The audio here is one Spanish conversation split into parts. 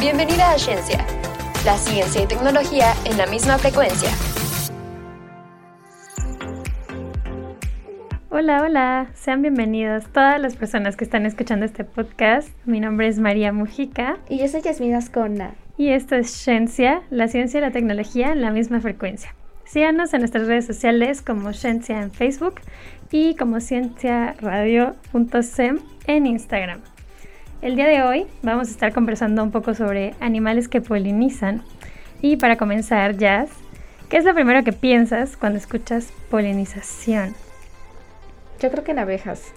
Bienvenida a Ciencia, la ciencia y tecnología en la misma frecuencia. Hola, hola, sean bienvenidos todas las personas que están escuchando este podcast. Mi nombre es María Mujica. Y yo soy Yasmina Ascona. Y esto es Ciencia, la ciencia y la tecnología en la misma frecuencia. Síganos en nuestras redes sociales como Ciencia en Facebook y como cienciaradio.sem en Instagram. El día de hoy vamos a estar conversando un poco sobre animales que polinizan. Y para comenzar, Jazz, ¿qué es lo primero que piensas cuando escuchas polinización? Yo creo que en abejas.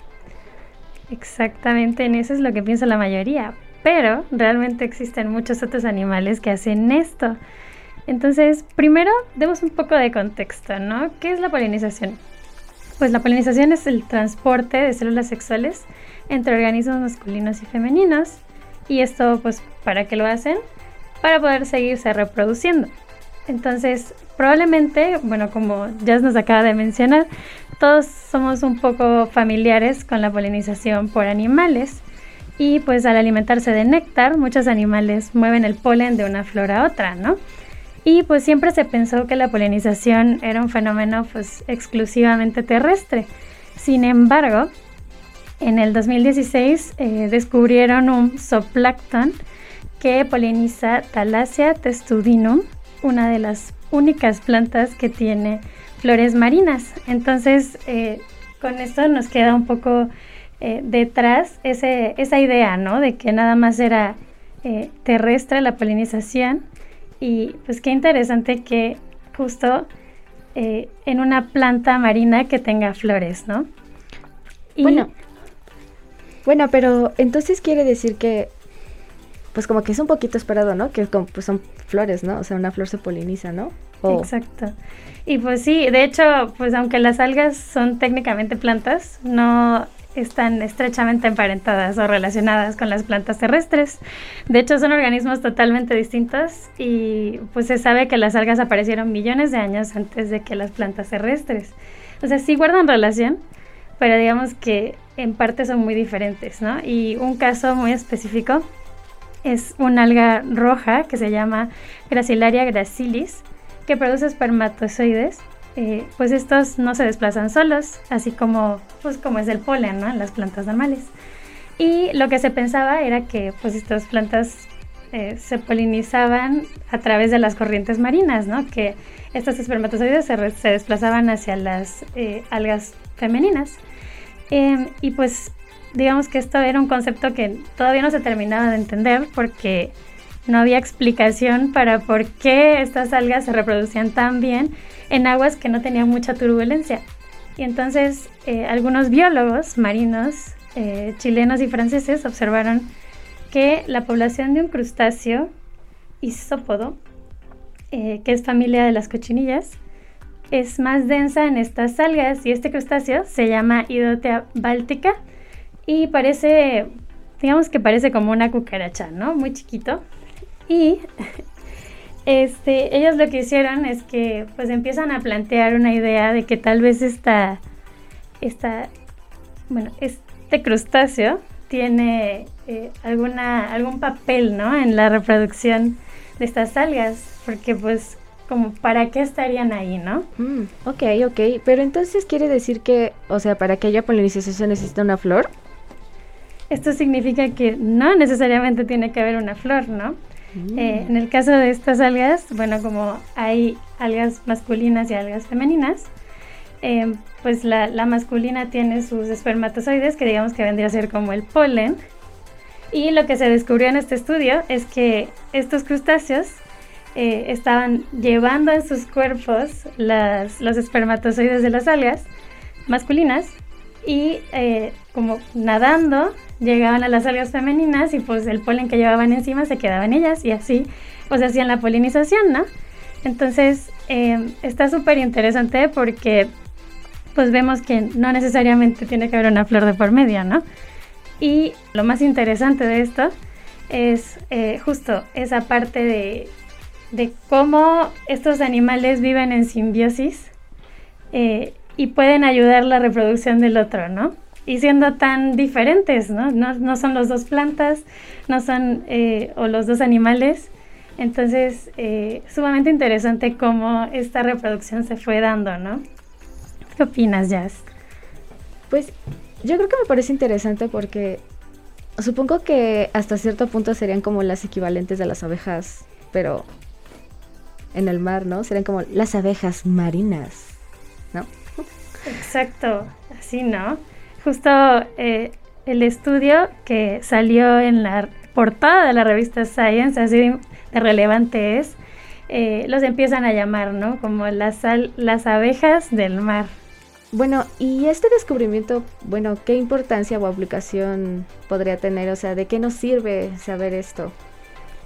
Exactamente, en eso es lo que piensa la mayoría. Pero realmente existen muchos otros animales que hacen esto. Entonces, primero, demos un poco de contexto, ¿no? ¿Qué es la polinización? Pues la polinización es el transporte de células sexuales entre organismos masculinos y femeninos. Y esto, pues, ¿para qué lo hacen? Para poder seguirse reproduciendo. Entonces, probablemente, bueno, como ya nos acaba de mencionar, todos somos un poco familiares con la polinización por animales. Y pues al alimentarse de néctar, muchos animales mueven el polen de una flor a otra, ¿no? Y pues siempre se pensó que la polinización era un fenómeno pues exclusivamente terrestre. Sin embargo, en el 2016 eh, descubrieron un zooplancton que poliniza Thalassia testudinum, una de las únicas plantas que tiene flores marinas. Entonces, eh, con esto nos queda un poco eh, detrás esa idea, ¿no? De que nada más era terrestre la polinización. Y pues qué interesante que justo en una planta marina que tenga flores, ¿no? bueno, bueno, pero entonces quiere decir que, pues como que es un poquito esperado, ¿no? Que como, pues son flores, ¿no? O sea, una flor se poliniza, ¿no? Exacto. Y pues sí, de hecho, pues aunque las algas son técnicamente plantas, no están estrechamente emparentadas o relacionadas con las plantas terrestres. De hecho, son organismos totalmente distintos y pues se sabe que las algas aparecieron millones de años antes de que las plantas terrestres. O sea, sí guardan relación, pero digamos que en parte son muy diferentes, ¿no? Y un caso muy específico es un alga roja que se llama Gracilaria gracilis, que produce espermatozoides. Eh, pues estos no se desplazan solos, así como, pues como es el polen, ¿no? En las plantas normales. Y lo que se pensaba era que pues estas plantas eh, se polinizaban a través de las corrientes marinas, ¿no? Que estos espermatozoides se, desplazaban hacia las eh, algas femeninas. Em, y pues digamos que esto era un concepto que todavía no se terminaba de entender porque no había explicación para por qué estas algas se reproducían tan bien en aguas que no tenían mucha turbulencia. Y entonces eh, algunos biólogos marinos eh, chilenos y franceses observaron que la población de un crustáceo isópodo, eh, que es familia de las cochinillas, es más densa en estas algas y este crustáceo se llama Idotea báltica y parece, digamos que parece como una cucaracha, ¿no? Muy chiquito. Y este, ellos lo que hicieron es que pues empiezan a plantear una idea de que tal vez esta, esta bueno, este crustáceo tiene eh, alguna, algún papel, ¿no? En la reproducción de estas algas, porque pues como para qué estarían ahí, ¿no? Mm, ok, ok, pero entonces quiere decir que, o sea, para que haya polinización necesita una flor. Esto significa que no necesariamente tiene que haber una flor, ¿no? Mm. Eh, en el caso de estas algas, bueno, como hay algas masculinas y algas femeninas, eh, pues la, la, masculina tiene sus espermatozoides, que digamos que vendría a ser como el polen. Y lo que se descubrió en este estudio es que estos crustáceos eh, estaban llevando en sus cuerpos las, los espermatozoides de las algas masculinas y eh, como nadando llegaban a las algas femeninas y pues el polen que llevaban encima se quedaba en ellas y así pues hacían la polinización, ¿no? Entonces eh, está súper interesante porque pues vemos que no necesariamente tiene que haber una flor de por medio, ¿no? Y lo más interesante de esto es justo esa parte de de cómo estos animales viven en simbiosis eh, y pueden ayudar la reproducción del otro, ¿no? Y siendo tan diferentes, ¿no? No, son los dos plantas, no son, eh, o los dos animales. Entonces, eh, sumamente interesante cómo esta reproducción se fue dando, ¿no? ¿Qué opinas, Jazz? Pues yo creo que me parece interesante porque supongo que hasta cierto punto serían como las equivalentes de las abejas, pero en el mar, ¿no? Serían como las abejas marinas, ¿no? Exacto, así, ¿no? Justo eh, el estudio que salió en la portada de la revista Science, así de relevante es, eh, los empiezan a llamar, ¿no? Como las, las abejas del mar. Bueno, y este descubrimiento, bueno, ¿qué importancia o aplicación podría tener? O sea, ¿de qué nos sirve saber esto?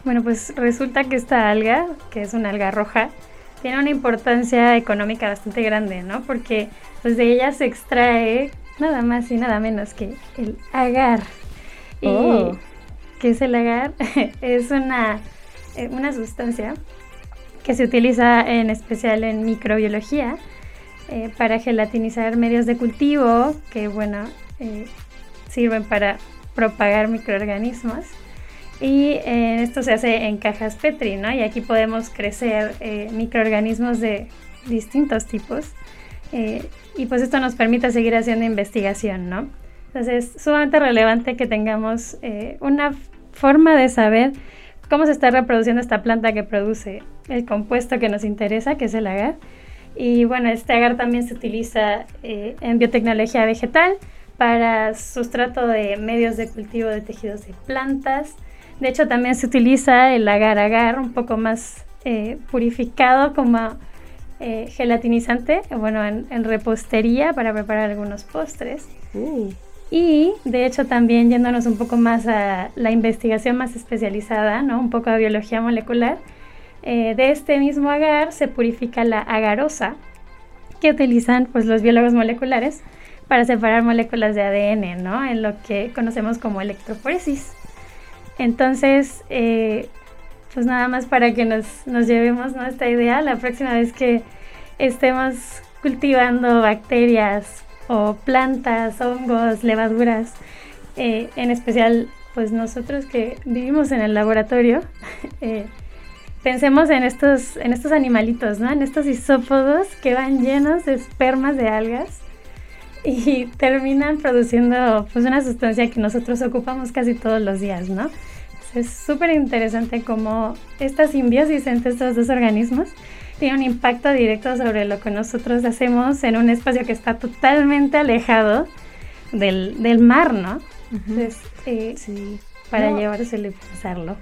Bueno, pues resulta que esta alga, que es una alga roja, tiene una importancia económica bastante grande, ¿no? Porque pues de ella se extrae nada más y nada menos que el agar. ¿Y oh. qué es el agar? es una, eh, una sustancia que se utiliza en especial en microbiología eh, para gelatinizar medios de cultivo que, bueno, eh, sirven para propagar microorganismos. Y eh, esto se hace en cajas Petri, ¿no? Y aquí podemos crecer microorganismos de distintos tipos. Y pues esto nos permite seguir haciendo investigación, ¿no? Entonces es sumamente relevante que tengamos una forma de saber cómo se está reproduciendo esta planta que produce el compuesto que nos interesa, que es el agar, y bueno, este agar también se utiliza eh, en biotecnología vegetal para sustrato de medios de cultivo de tejidos de plantas. De hecho, también se utiliza el agar-agar un poco más eh, purificado como eh, gelatinizante, bueno, en, repostería para preparar algunos postres. Uh. Y de hecho también yéndonos un poco más a la investigación más especializada, ¿no? Un poco a biología molecular, eh, de este mismo agar se purifica la agarosa, que utilizan pues, los biólogos moleculares para separar moléculas de ADN, ¿no? En lo que conocemos como electroforesis. Entonces, eh, pues nada más para que nos, llevemos esta idea, la próxima vez que estemos cultivando bacterias o plantas, hongos, levaduras, eh, en especial pues nosotros que vivimos en el laboratorio, pensemos en estos, en estos animalitos, ¿no? En estos isópodos que van llenos de espermas de algas y terminan produciendo pues una sustancia que nosotros ocupamos casi todos los días, ¿no? Es súper interesante cómo esta simbiosis entre estos dos organismos tiene un impacto directo sobre lo que nosotros hacemos en un espacio que está totalmente alejado del, mar, ¿no? Entonces, eh, sí. para llevárselo y pensarlo.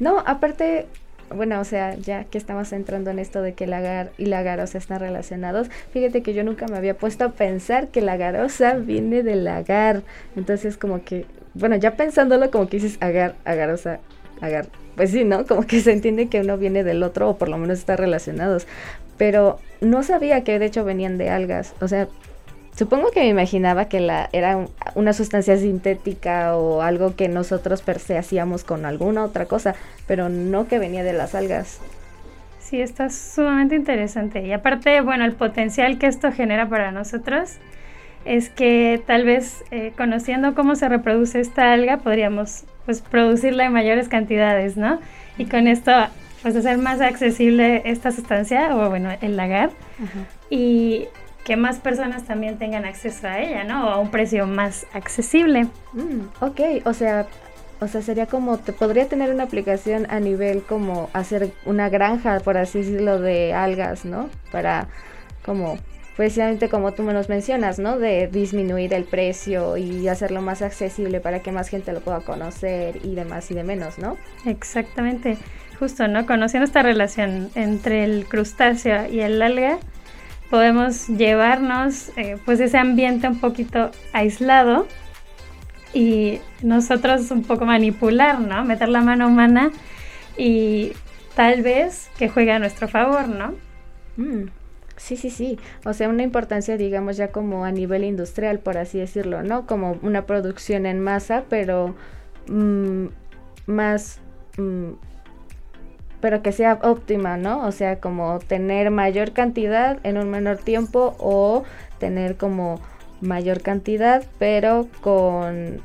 No, aparte, bueno, o sea, ya que estamos entrando en esto de que el agar y la garosa están relacionados, fíjate que yo nunca me había puesto a pensar que la garosa viene del agar. Entonces, como que, bueno, ya pensándolo, como que dices agar, agarosa, agar. Pues sí, ¿no? Como que se entiende que uno viene del otro, o por lo menos está relacionados. Pero no sabía que de hecho venían de algas. O sea, Supongo que me imaginaba que la, era una sustancia sintética o algo que nosotros per se hacíamos con alguna otra cosa, pero no que venía de las algas. Sí, está sumamente interesante. Y aparte, bueno, el potencial que esto genera para nosotros es que tal vez eh, conociendo cómo se reproduce esta alga podríamos pues producirla en mayores cantidades, ¿no? Y con esto pues hacer más accesible esta sustancia o bueno, el lagar. Y que más personas también tengan acceso a ella, ¿no? a un precio más accesible. Mm, ok, o sea, o sea, sería como, te podría tener una aplicación a nivel como hacer una granja, por así decirlo, de algas, ¿no? Para como, precisamente como tú me nos mencionas, ¿no? De disminuir el precio y hacerlo más accesible para que más gente lo pueda conocer y demás y de menos, ¿no? Exactamente, justo, ¿no? Conociendo esta relación entre el crustáceo y el alga, podemos llevarnos eh, pues ese ambiente un poquito aislado y nosotros un poco manipular, ¿no? Meter la mano humana y tal vez que juegue a nuestro favor, ¿no? Mm, sí, sí, sí. O sea, una importancia, digamos, ya como a nivel industrial, por así decirlo, ¿no? Como una producción en masa, pero mm, más... Mm, pero que sea óptima, ¿no? O sea, como tener mayor cantidad en un menor tiempo o tener como mayor cantidad, pero con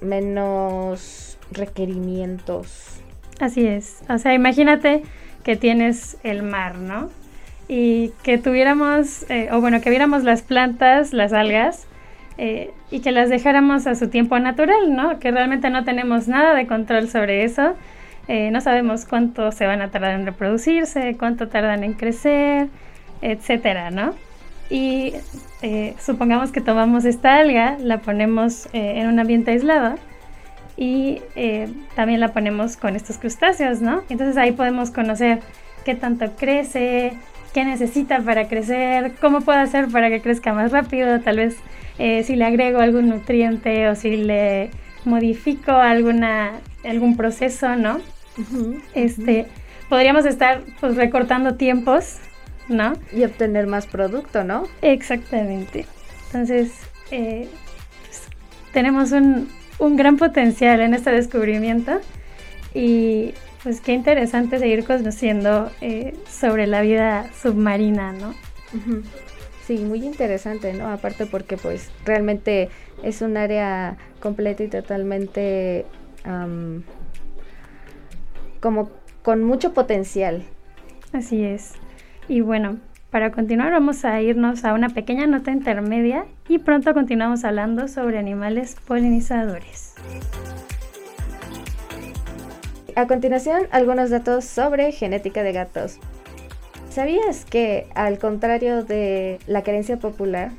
menos requerimientos. Así es. O sea, imagínate que tienes el mar, ¿no? Y que tuviéramos, eh, o bueno, que viéramos las plantas, las algas, eh, y que las dejáramos a su tiempo natural, ¿no? Que realmente no tenemos nada de control sobre eso. Eh, no sabemos cuánto se van a tardar en reproducirse, cuánto tardan en crecer, etcétera, ¿no? Y supongamos que tomamos esta alga, la ponemos en un ambiente aislado y también la ponemos con estos crustáceos, ¿no? Entonces ahí podemos conocer qué tanto crece, qué necesita para crecer, cómo puedo hacer para que crezca más rápido, tal vez eh, si le agrego algún nutriente o si le modifico alguna, algún proceso, ¿no? este, podríamos estar pues recortando tiempos, ¿no? Y obtener más producto, ¿no? Exactamente. Entonces, eh, pues, tenemos un, un gran potencial en este descubrimiento y pues qué interesante seguir conociendo eh, sobre la vida submarina, ¿no? Sí, muy interesante, ¿no? Aparte porque pues realmente es un área completa y totalmente como con mucho potencial. Así es. Y bueno, para continuar vamos a irnos a una pequeña nota intermedia y pronto continuamos hablando sobre animales polinizadores. A continuación, algunos datos sobre genética de gatos. ¿Sabías que, al contrario de la creencia popular,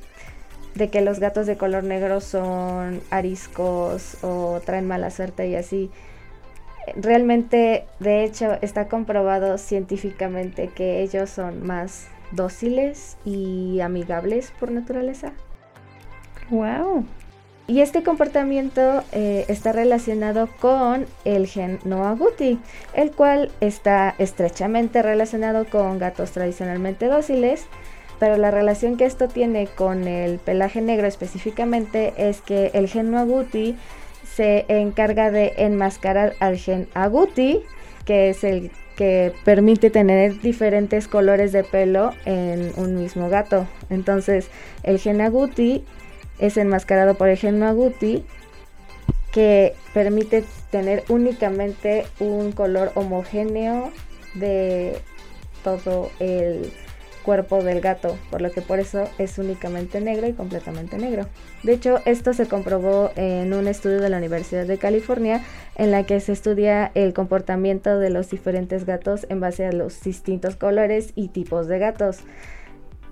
de que los gatos de color negro son ariscos o traen mala suerte y así, realmente, de hecho, está comprobado científicamente que ellos son más dóciles y amigables por naturaleza? ¡Wow! Y este comportamiento eh, está relacionado con el gen Noaguti, el cual está estrechamente relacionado con gatos tradicionalmente dóciles, pero la relación que esto tiene con el pelaje negro específicamente es que el gen Noaguti se encarga de enmascarar al gen Aguti, que es el que permite tener diferentes colores de pelo en un mismo gato. Entonces, el gen Aguti es enmascarado por el gen Maguti que permite tener únicamente un color homogéneo de todo el cuerpo del gato, por lo que por eso es únicamente negro y completamente negro. De hecho, esto se comprobó en un estudio de la Universidad de California en la que se estudia el comportamiento de los diferentes gatos en base a los distintos colores y tipos de gatos.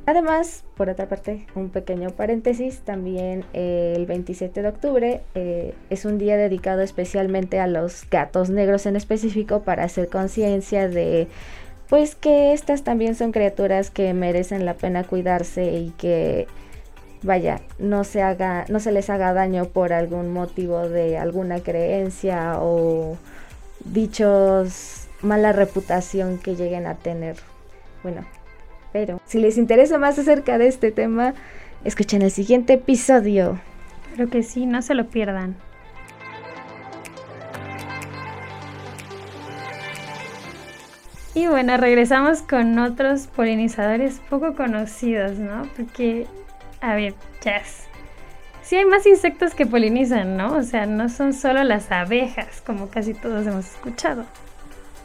Además, por otra parte, un pequeño paréntesis, también el 27 de octubre eh, es un día dedicado especialmente a los gatos negros en específico para hacer conciencia de pues que estas también son criaturas que merecen la pena cuidarse y que vaya, no se haga no se les haga daño por algún motivo de alguna creencia o dichos mala reputación que lleguen a tener. Bueno, pero si les interesa más acerca de este tema, escuchen el siguiente episodio. Creo que sí, no se lo pierdan. Y bueno, regresamos con otros polinizadores poco conocidos, ¿no? Porque, a ver, Jazz. Sí hay más insectos que polinizan, ¿no? O sea, no son solo las abejas, como casi todos hemos escuchado.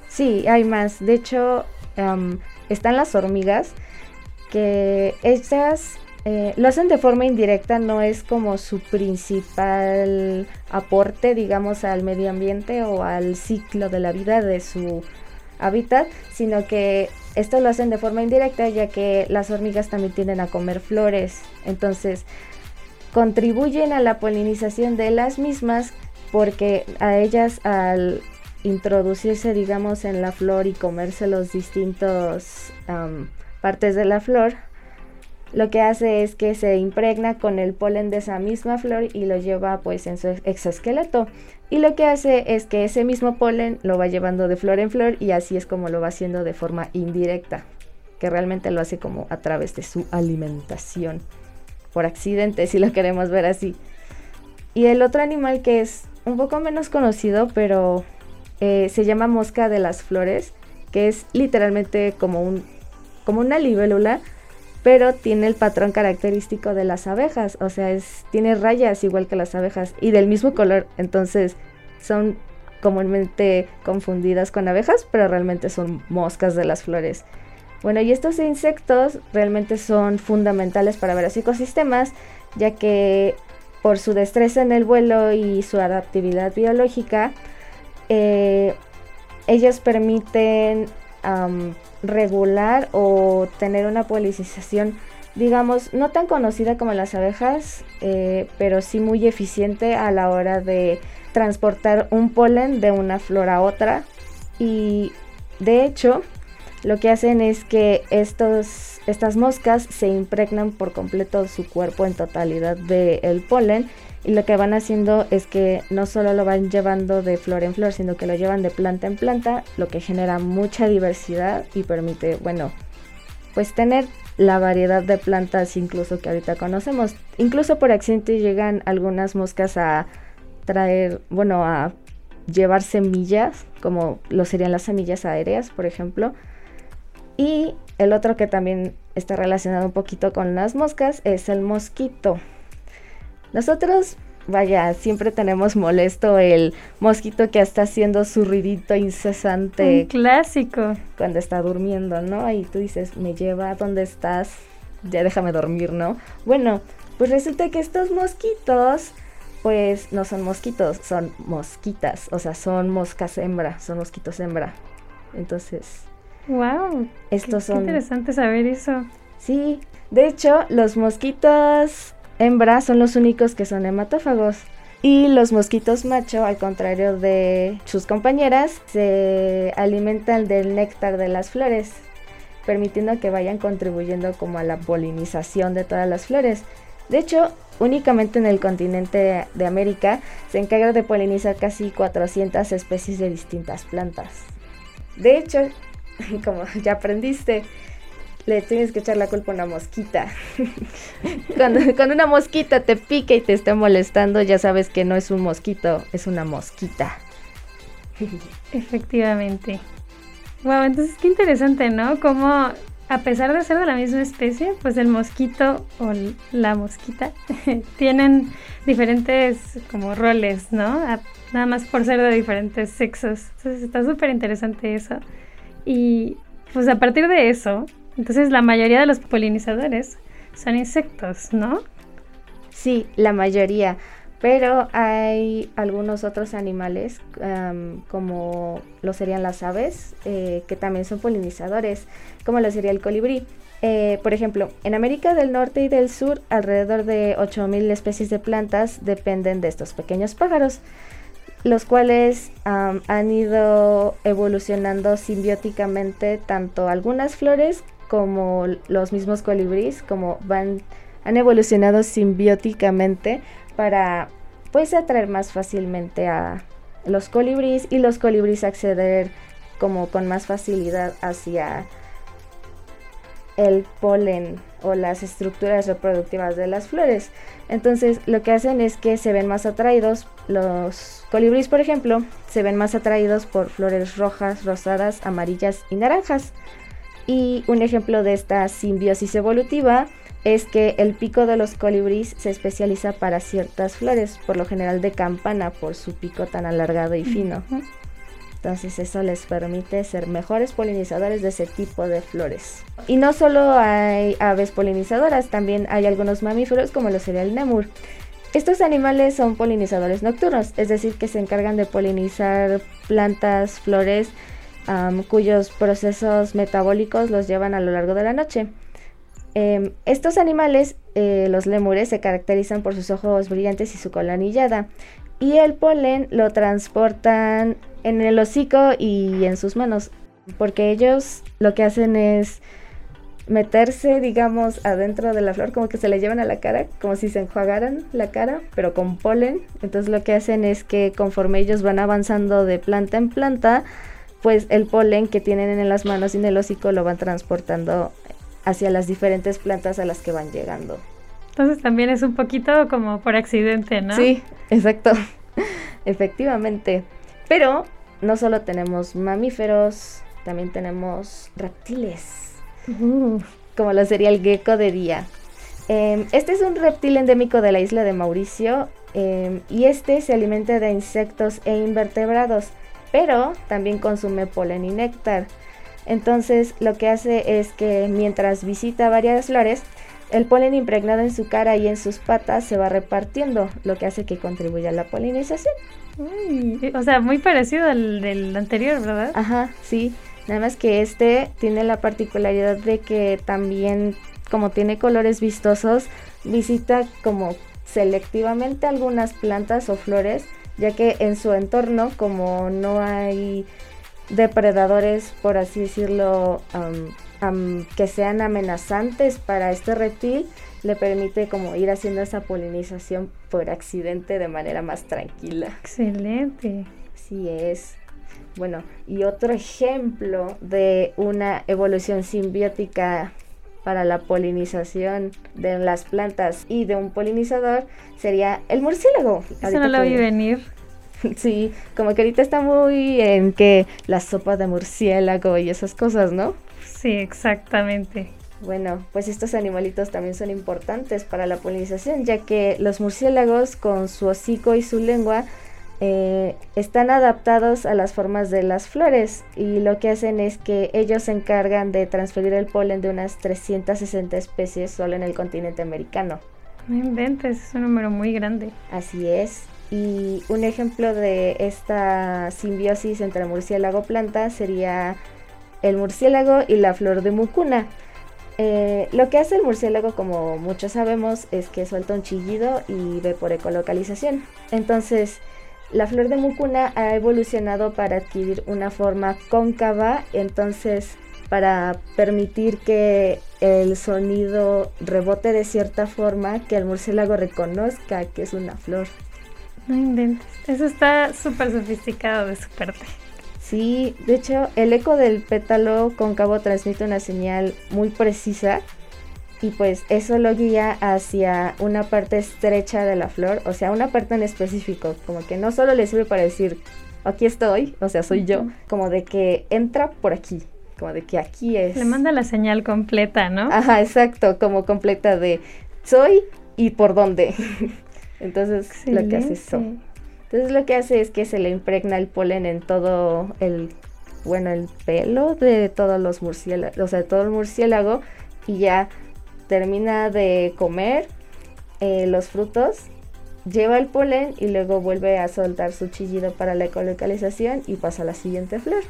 Sí, hay más. De hecho, están las hormigas, que estas eh, lo hacen de forma indirecta, no es como su principal aporte, digamos, al medio ambiente o al ciclo de la vida de su hábitat, sino que esto lo hacen de forma indirecta ya que las hormigas también tienden a comer flores, entonces contribuyen a la polinización de las mismas porque a ellas al introducirse, digamos, en la flor y comerse los distintos partes de la flor, lo que hace es que se impregna con el polen de esa misma flor y lo lleva pues en su exoesqueleto. Y lo que hace es que ese mismo polen lo va llevando de flor en flor y así es como lo va haciendo de forma indirecta, que realmente lo hace como a través de su alimentación, por accidente si lo queremos ver así. Y el otro animal que es un poco menos conocido, pero eh, se llama mosca de las flores, que es literalmente como, un, como una libélula, pero tiene el patrón característico de las abejas, o sea, es, tiene rayas igual que las abejas y del mismo color, entonces son comúnmente confundidas con abejas, pero realmente son moscas de las flores. Bueno, y estos insectos realmente son fundamentales para varios ecosistemas, ya que por su destreza en el vuelo y su adaptabilidad biológica, eh, ellos permiten regular o tener una polinización, digamos, no tan conocida como las abejas, eh, pero sí muy eficiente a la hora de transportar un polen de una flor a otra. Y de hecho, lo que hacen es que estos, estas moscas se impregnan por completo su cuerpo en totalidad del polen y lo que van haciendo es que no solo lo van llevando de flor en flor, sino que lo llevan de planta en planta, lo que genera mucha diversidad y permite, bueno, pues tener la variedad de plantas incluso que ahorita conocemos. Incluso por accidente llegan algunas moscas a traer, bueno, a llevar semillas, como lo serían las semillas aéreas, por ejemplo. Y el otro que también está relacionado un poquito con las moscas es el mosquito. Nosotros, vaya, siempre tenemos molesto el mosquito que está haciendo su ruidito incesante. Un clásico. Cuando está durmiendo, ¿no? Y tú dices, me lleva, ¿dónde estás? Ya déjame dormir, ¿no? Bueno, pues resulta que estos mosquitos, pues no son mosquitos, son mosquitas. O sea, son moscas hembra, son mosquitos hembra. Entonces. ¡Wow! Estos son. interesante saber eso. Sí, de hecho, los mosquitos hembra son los únicos que son hematófagos. Y los mosquitos macho, al contrario de sus compañeras, se alimentan del néctar de las flores, permitiendo que vayan contribuyendo como a la polinización de todas las flores. De hecho, únicamente en el continente de América se encarga de polinizar casi 400 especies de distintas plantas. De hecho, como ya aprendiste, le tienes que echar la culpa a una mosquita. cuando, una mosquita te pica y te está molestando, ya sabes que no es un mosquito, es una mosquita. Efectivamente. Wow, entonces qué interesante, ¿no? Como a pesar de ser de la misma especie, pues el mosquito o la mosquita tienen diferentes como roles, ¿no? nada más por ser de diferentes sexos. Entonces está súper interesante eso. Y pues a partir de eso, entonces la mayoría de los polinizadores son insectos, ¿no? Sí, la mayoría. Pero hay algunos otros animales, como lo serían las aves, eh, que también son polinizadores, como lo sería el colibrí. Eh, por ejemplo, en América del Norte y del Sur, alrededor de 8.000 especies de plantas dependen de estos pequeños pájaros, los cuales han ido evolucionando simbióticamente tanto algunas flores como los mismos colibríes, como van, han evolucionado simbióticamente para pues atraer más fácilmente a los colibríes y los colibríes acceder como con más facilidad hacia el polen o las estructuras reproductivas de las flores. Entonces lo que hacen es que se ven más atraídos, los colibríes por ejemplo, se ven más atraídos por flores rojas, rosadas, amarillas y naranjas. Y un ejemplo de esta simbiosis evolutiva es que el pico de los colibríes se especializa para ciertas flores, por lo general de campana, por su pico tan alargado y fino. Entonces eso les permite ser mejores polinizadores de ese tipo de flores. Y no solo hay aves polinizadoras, también hay algunos mamíferos como lo sería el nemur. Estos animales son polinizadores nocturnos, es decir, que se encargan de polinizar plantas, flores, cuyos procesos metabólicos los llevan a lo largo de la noche. Em, estos animales, eh, los lemures, se caracterizan por sus ojos brillantes y su cola anillada. Y el polen lo transportan en el hocico y en sus manos. Porque ellos lo que hacen es meterse, digamos, adentro de la flor, como que se le llevan a la cara, como si se enjuagaran la cara, pero con polen. Entonces lo que hacen es que conforme ellos van avanzando de planta en planta, pues el polen que tienen en las manos y en el hocico lo van transportando hacia las diferentes plantas a las que van llegando. Entonces también es un poquito como por accidente, ¿no? Sí, exacto. Efectivamente. Pero no solo tenemos mamíferos, también tenemos reptiles. Uh. como lo sería el gecko de día. Em, este es un reptil endémico de la isla de Mauricio em, y este se alimenta de insectos e invertebrados, pero también consume polen y néctar. Entonces lo que hace es que mientras visita varias flores, el polen impregnado en su cara y en sus patas se va repartiendo, lo que hace que contribuya a la polinización. o sea, muy parecido al del anterior, ¿verdad? Ajá, sí. Nada más que este tiene la particularidad de que también, como tiene colores vistosos, visita como selectivamente algunas plantas o flores, ya que en su entorno, como no hay depredadores, por así decirlo, que sean amenazantes para este reptil, le permite como ir haciendo esa polinización por accidente de manera más tranquila. Excelente. Así es. Bueno, y otro ejemplo de una evolución simbiótica para la polinización de las plantas y de un polinizador sería el murciélago. Eso no lo vi venir. Sí, como que ahorita está muy en que la sopa de murciélago y esas cosas, ¿no? Sí, exactamente. Bueno, pues estos animalitos también son importantes para la polinización, ya que los murciélagos con su hocico y su lengua eh, están adaptados a las formas de las flores y lo que hacen es que ellos se encargan de transferir el polen de unas 360 especies solo en el continente americano. No inventes, es un número muy grande. Así es. Y un ejemplo de esta simbiosis entre murciélago planta sería el murciélago y la flor de mucuna. Eh, lo que hace el murciélago, como muchos sabemos, es que suelta un chillido y ve por ecolocalización. Entonces, la flor de mucuna ha evolucionado para adquirir una forma cóncava, entonces para permitir que el sonido rebote de cierta forma, que el murciélago reconozca que es una flor. No inventes. Eso está súper sofisticado de su parte. Sí, de hecho, el eco del pétalo cóncavo transmite una señal muy precisa y pues eso lo guía hacia una parte estrecha de la flor, o sea, una parte en específico, como que no solo le sirve para decir, aquí estoy, o sea, soy yo, como de que entra por aquí, como de que aquí es. Le manda la señal completa, ¿no? Ajá, exacto, como completa de soy y por dónde. Entonces, lo que hace eso. Entonces lo que hace es que se le impregna el polen en todo el, bueno, el pelo de todos los murciélagos, o sea, todo el murciélago y ya termina de comer eh, los frutos, lleva el polen y luego vuelve a soltar su chillido para la ecolocalización y pasa a la siguiente flor.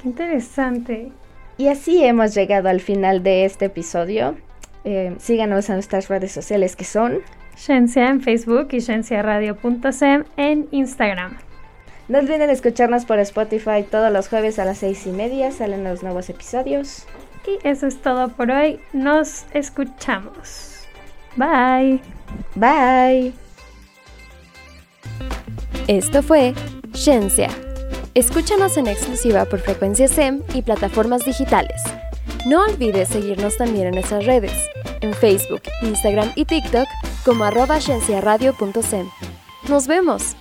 Qué interesante. Y así hemos llegado al final de este episodio. Eh, síganos en nuestras redes sociales que son Shensia en Facebook y shensiaradio.sem en Instagram. No olviden escucharnos por Spotify todos los jueves a las seis y media. Salen los nuevos episodios. Y eso es todo por hoy. Nos escuchamos. Bye. Bye. Esto fue Shensia. Escúchanos en exclusiva por Frecuencia SEM y plataformas digitales. No olvides seguirnos también en nuestras redes, en Facebook, Instagram y TikTok como arroba Nos vemos.